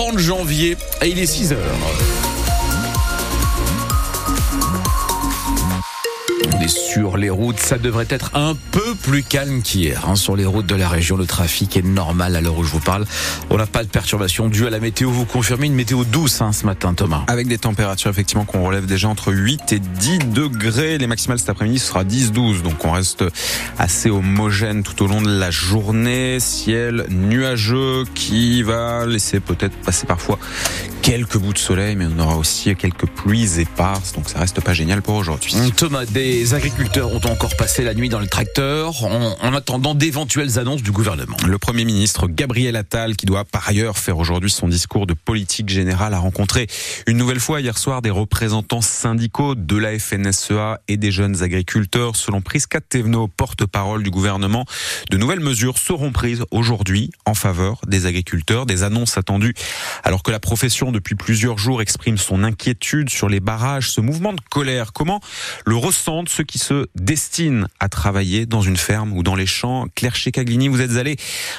30 janvier et il est 6 heures. On est sur les routes, ça devrait être un peu plus calme qu'hier. Hein. Sur les routes de la région, le trafic est normal à l'heure où je vous parle. On n'a pas de perturbation due à la météo. Vous confirmez une météo douce hein, ce matin, Thomas Avec des températures effectivement qu'on relève déjà entre 8 et 10 degrés. Les maximales cet après-midi, ce sera 10-12. Donc on reste assez homogène tout au long de la journée. Ciel nuageux qui va laisser peut-être passer parfois quelques bouts de soleil, mais on aura aussi quelques pluies éparses, donc ça reste pas génial pour aujourd'hui. Thomas, des agriculteurs ont encore passé la nuit dans le tracteur en, en attendant d'éventuelles annonces du gouvernement. Le Premier ministre Gabriel Attal, qui doit par ailleurs faire aujourd'hui son discours de politique générale, a rencontré une nouvelle fois hier soir des représentants syndicaux de la FNSEA et des jeunes agriculteurs. Selon Prisca Thévenot, porte-parole du gouvernement, de nouvelles mesures seront prises aujourd'hui en faveur des agriculteurs, des annonces attendues alors que la profession depuis plusieurs jours exprime son inquiétude sur les barrages, ce mouvement de colère. Comment le ressentent ceux qui se destinent à travailler dans une ferme ou dans les champs Claire Checaglini, vous êtes allé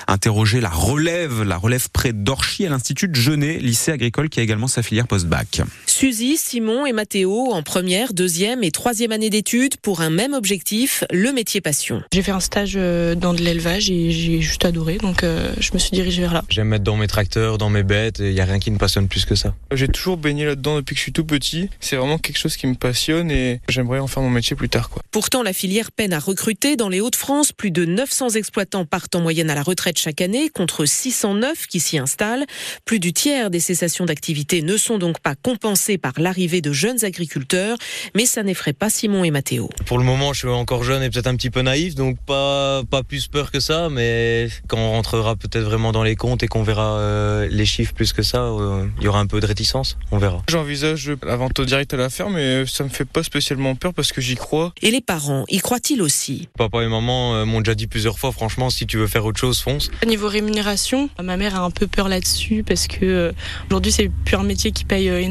interroger la relève, la relève près d'Orchy à l'Institut de Genet, lycée agricole qui a également sa filière post-bac. Suzy, Simon et Mathéo en première, deuxième et troisième année d'études pour un même objectif, le métier passion. J'ai fait un stage euh, dans de l'élevage et j'ai juste adoré, donc euh, je me suis dirigée vers là. J'aime mettre dans mes tracteurs, dans mes bêtes, il n'y a rien qui me passionne plus que ça. J'ai toujours baigné là-dedans depuis que je suis tout petit. C'est vraiment quelque chose qui me passionne et j'aimerais en faire mon métier plus tard. Quoi. Pourtant, la filière peine à recruter. Dans les Hauts-de-France, plus de 900 exploitants partent en moyenne à la retraite chaque année, contre 609 qui s'y installent. Plus du tiers des cessations d'activité ne sont donc pas compensées par l'arrivée de jeunes agriculteurs, mais ça n'effraie pas Simon et Mathéo. Pour le moment, je suis encore jeune et peut-être un petit peu naïf, donc pas, pas plus peur que ça, mais quand on rentrera peut-être vraiment dans les comptes et qu'on verra euh, les chiffres plus que ça, euh, il y aura un peu de réticence, on verra. J'envisage la vente au direct à la ferme, mais ça me fait pas spécialement peur parce que j'y crois. Et les parents, y croient-ils aussi? Papa et maman euh, m'ont déjà dit plusieurs fois, franchement, si tu veux faire autre chose, fonce. Au niveau rémunération, ma mère a un peu peur là-dessus parce que euh, aujourd'hui c'est plus un métier qui paye euh,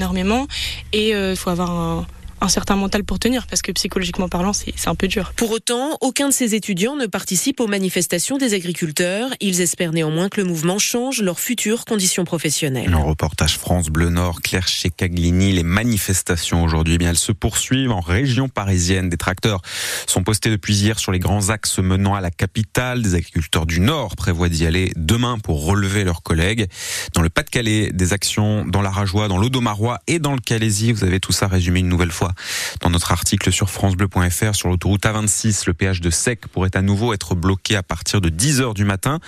et il faut avoir un un certain mental pour tenir, parce que psychologiquement parlant, c'est un peu dur. Pour autant, aucun de ces étudiants ne participe aux manifestations des agriculteurs. Ils espèrent néanmoins que le mouvement change leurs futures conditions professionnelles. Un reportage France Bleu Nord, Claire Checaglini, les manifestations aujourd'hui, eh bien elles se poursuivent en région parisienne. Des tracteurs sont postés depuis hier sur les grands axes menant à la capitale. Des agriculteurs du Nord prévoient d'y aller demain pour relever leurs collègues. Dans le Pas-de-Calais, des actions dans la Rajoie, dans l'Audomarois et dans le Calaisie. Vous avez tout ça résumé une nouvelle fois dans notre article sur francebleu.fr sur l'autoroute A26. Le péage de Sec pourrait à nouveau être bloqué à partir de 10 heures du matin.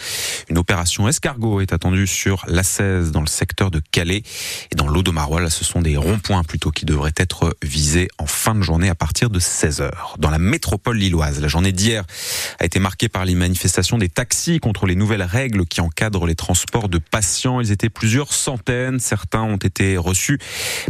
Une opération escargot est attendue sur l'A16 dans le secteur de Calais et dans l'Audomarois. Là, ce sont des ronds-points plutôt qui devraient être visés en fin de journée à partir de 16 heures. Dans la métropole lilloise, la journée d'hier a été marquée par les manifestations des taxis contre les nouvelles règles qui encadrent les transports de patients. Ils étaient plusieurs centaines. Certains ont été reçus,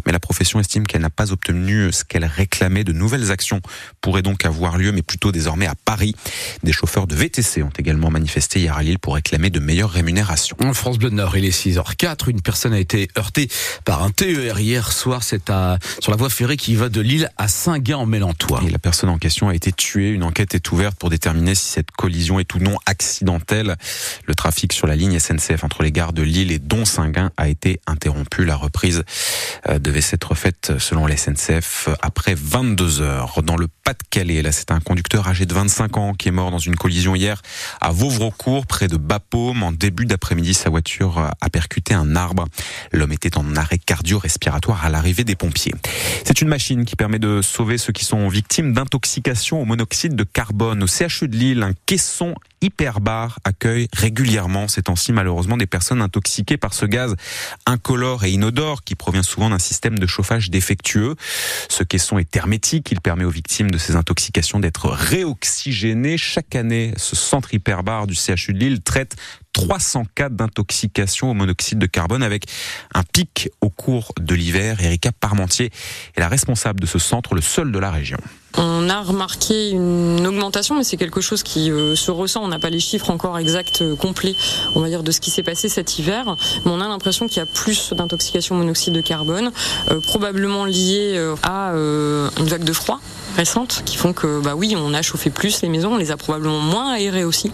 mais la profession estime qu'elle n'a pas obtenu qu'elle réclamait. De nouvelles actions pourraient donc avoir lieu, mais plutôt désormais à Paris. Des chauffeurs de VTC ont également manifesté hier à Lille pour réclamer de meilleures rémunérations. En France Bleu Nord, il est 6h04. Une personne a été heurtée par un TER hier soir. C'est à, sur la voie ferrée qui va de Lille à Saint-Gain-en-Mélantois. Et la personne en question a été tuée. Une enquête est ouverte pour déterminer si cette collision est ou non accidentelle. Le trafic sur la ligne SNCF entre les gares de Lille et Don-Saint-Gain a été interrompu. La reprise euh, devait s'être faite selon la SNCF après 22 heures. Dans le Pas-de-Calais, là, c'est un conducteur âgé de 25 ans qui est mort dans une collision hier à Vauvrecourt, près de Bapaume. En début d'après-midi, sa voiture a percuté un arbre. L'homme était en arrêt cardio-respiratoire à l'arrivée des pompiers. C'est une machine qui permet de sauver ceux qui sont victimes d'intoxication au monoxyde de carbone. Au CHU de Lille, un caisson hyperbar accueille régulièrement ces temps-ci malheureusement des personnes intoxiquées par ce gaz incolore et inodore qui provient souvent d'un système de chauffage défectueux. Ce caisson est hermétique, il permet aux victimes de ces intoxications d'être réoxygénées. Chaque année, ce centre hyperbar du CHU de Lille traite 300 cas d'intoxication au monoxyde de carbone avec un pic au cours de l'hiver. Erika Parmentier est la responsable de ce centre, le seul de la région. On a remarqué une augmentation, mais c'est quelque chose qui euh, se ressent. On n'a pas les chiffres encore exacts, euh, complets, on va dire, de ce qui s'est passé cet hiver. Mais on a l'impression qu'il y a plus d'intoxication au monoxyde de carbone, euh, probablement liée à une vague de froid récente qui font que bah oui on a chauffé plus les maisons on les a probablement moins aérées aussi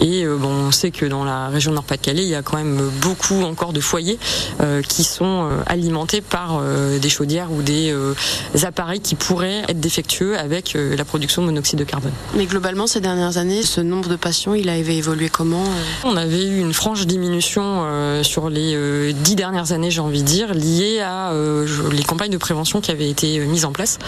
et bon on sait que dans la la région Nord-Pas-de-Calais, il y a quand même beaucoup encore de foyers qui sont alimentés par des chaudières ou des appareils qui pourraient être défectueux avec la production de monoxyde de carbone. Mais globalement, ces dernières années, ce nombre de patients, il a évolué comment On avait eu une franche diminution sur les dix dernières années, j'ai envie de dire, liée à les campagnes de prévention qui avaient été mises en place.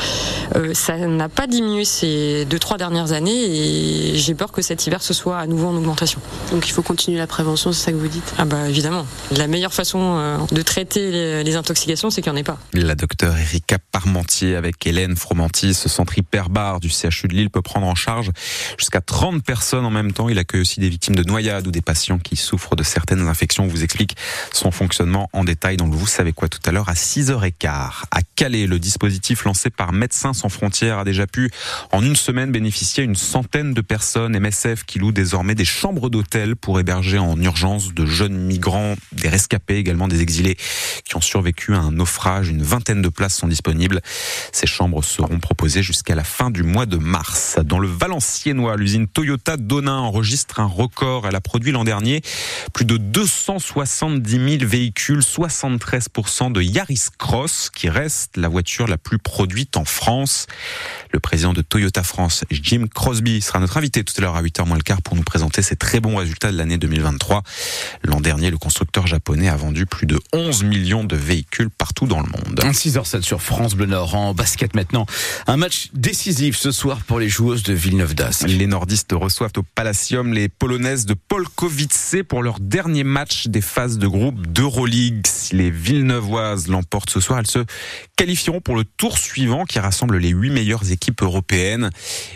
ça n'a pas diminué ces deux, trois dernières années et j'ai peur que cet hiver ce soit à nouveau en augmentation. Donc il faut continuer la prévention, c'est ça que vous dites? Ah bah évidemment. La meilleure façon euh, de traiter les intoxications, c'est qu'il n'y en ait pas. La docteure Erika Parmentier avec Hélène Fromanti, ce centre hyperbar du CHU de Lille peut prendre en charge jusqu'à 30 personnes en même temps. Il accueille aussi des victimes de noyades ou des patients qui souffrent de certaines infections. On vous explique son fonctionnement en détail. Donc vous savez quoi tout à l'heure à 6h15 à Calais. Le dispositif lancé par Médecins sans frontières a déjà pu en une semaine bénéficier à une centaine de personnes. MSF qui loue désormais des chambres d'hôtel pour héberger en urgence de jeunes migrants, des rescapés également, des exilés qui ont survécu à un naufrage. Une vingtaine de places sont disponibles. Ces chambres seront proposées jusqu'à la fin du mois de mars. Dans le Valenciennois, l'usine Toyota Donin enregistre un record. Elle a produit l'an dernier plus de 270 000 véhicules, 73% de Yaris Cross, qui reste la voiture la plus produite en France. Le président de Toyota France, Jim Crosby, sera notre invité tout à l'heure à 8h moins le quart pour nous présenter ses très bons résultats de l'année 2023. L'an dernier, le constructeur japonais a vendu plus de 11 millions de véhicules partout dans le monde. 6h07 sur France Bleu Nord en basket maintenant. Un match décisif ce soir pour les joueuses de Villeneuve d'Ascq. Les nordistes reçoivent au Palacium les polonaises de Polkowice pour leur dernier match des phases de groupe d'Euroleague. Si les Villeneuvoises l'emportent ce soir, elles se qualifieront pour le tour suivant qui rassemble les huit meilleures équipes équipe européenne.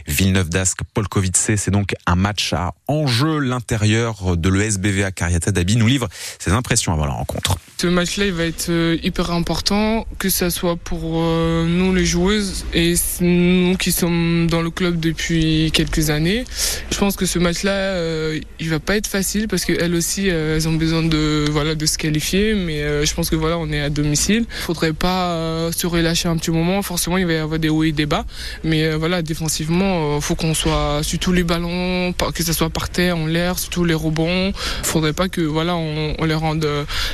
Villeneuve d'Ascq, Polkowice, c'est donc un match à enjeu. L'intérieur de l'ESBVA Cariata Dabi nous livre ses impressions avant la rencontre. Ce match-là, il va être euh, hyper important, que ce soit pour euh, nous les joueuses et nous qui sommes dans le club depuis quelques années. Je pense que ce match-là, euh, il va pas être facile parce qu'elles aussi, elles ont besoin de voilà de se qualifier. Mais je pense que voilà, on est à domicile. Il faudrait pas se relâcher un petit moment. Forcément, il va y avoir des hauts et des bas. Mais voilà, défensivement, faut qu'on soit sur tous les ballons, que ce soit par terre, en l'air, sur tous les rebonds. Faudrait pas que voilà, on, on leur rende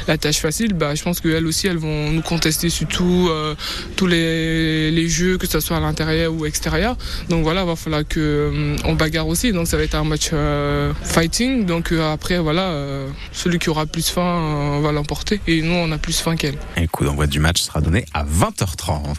la tâche facile bah, je pense qu'elles aussi, elles vont nous contester sur euh, tous les, jeux, que ce soit à l'intérieur ou extérieur. Donc voilà, il va falloir qu'on euh, on bagarre aussi. Donc ça va être un match euh, fighting. Donc après, voilà, celui qui aura plus faim va l'emporter. Et nous, on a plus faim qu'elle. Un coup d'envoi du match sera donné à 20h30.